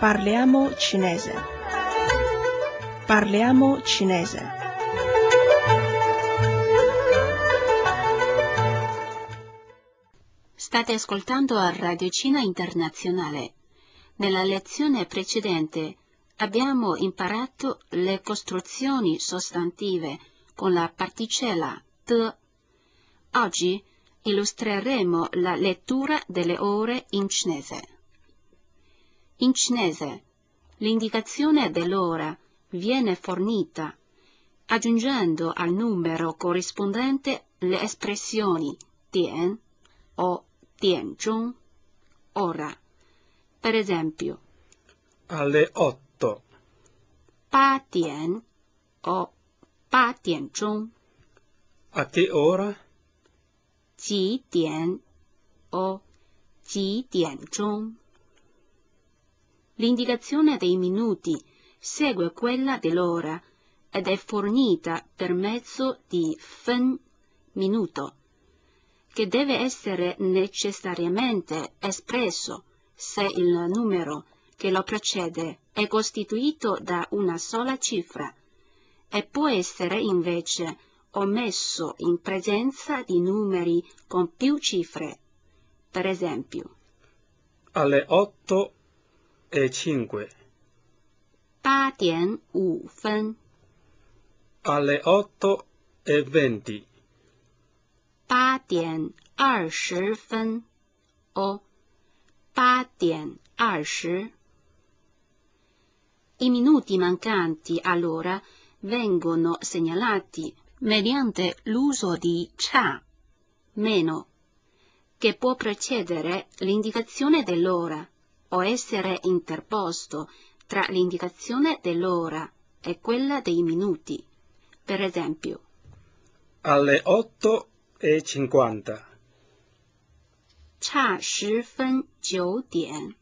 Parliamo cinese. Parliamo cinese. State ascoltando a Radio Cina Internazionale. Nella lezione precedente abbiamo imparato le costruzioni sostantive con la particella t. Oggi illustreremo la lettura delle ore in cinese. In cinese l'indicazione dell'ora viene fornita aggiungendo al numero corrispondente le espressioni dian o dianzhong, ora. Per esempio, alle otto, pa dian o pa dianzhong, a che ora? 几点 o 几点钟. L'indicazione dei minuti segue quella dell'ora ed è fornita per mezzo di fen minuto, che deve essere necessariamente espresso se il numero che lo precede è costituito da una sola cifra e può essere invece omesso in presenza di numeri con più cifre. Per esempio, alle otto e cinque. Ba dian wu fen. Alle otto e venti. Ba dian ar shi fen. O. Ba dian ar shi. I minuti mancanti, allora, vengono segnalati mediante l'uso di cha, meno, che può precedere l'indicazione dell'ora o essere interposto tra l'indicazione dell'ora e quella dei minuti. Per esempio, alle otto e cinquanta, 差十分九点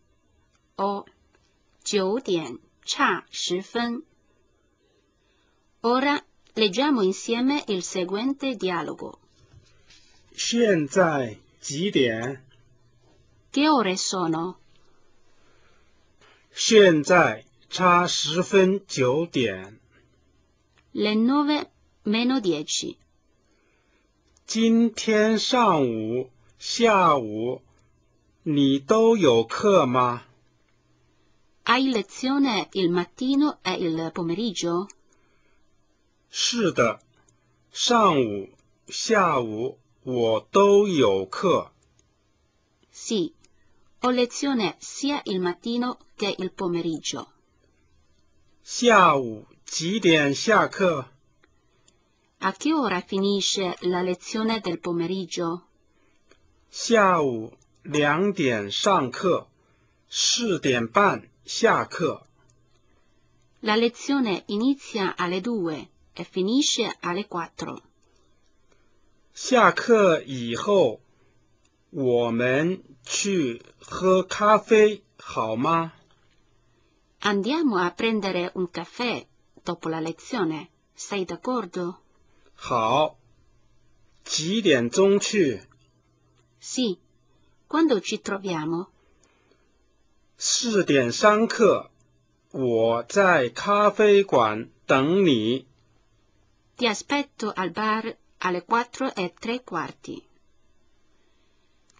o 九点差十分。Ora leggiamo insieme il seguente dialogo. 现在几点？ Che ore sono? 现在差十分九点。 Le nove meno dieci. 今天上午、下午你都有课吗？ Hai lezione il mattino e il pomeriggio? 是的，上午、下午我都有课。 Sì, ho lezione sia il mattino che il pomeriggio. 下午几点下课？ A che ora finisce la lezione del pomeriggio? 下午两点上课，四点半下课。 La lezione inizia alle due e finisce alle quattro. 下课以后， 我们去喝咖啡好吗？ Andiamo a prendere un caffè dopo la lezione. Sei d'accordo? 好。几点钟去？ Sì. Quando ci troviamo? 四点上课，我在咖啡馆等你。 Ti aspetto al bar alle quattro e tre quarti.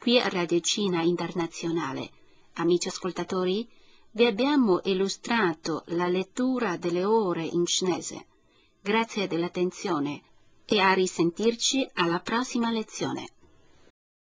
Qui a Radio Cina Internazionale, amici ascoltatori, vi abbiamo illustrato la lettura delle ore in cinese. Grazie dell'attenzione e a risentirci alla prossima lezione.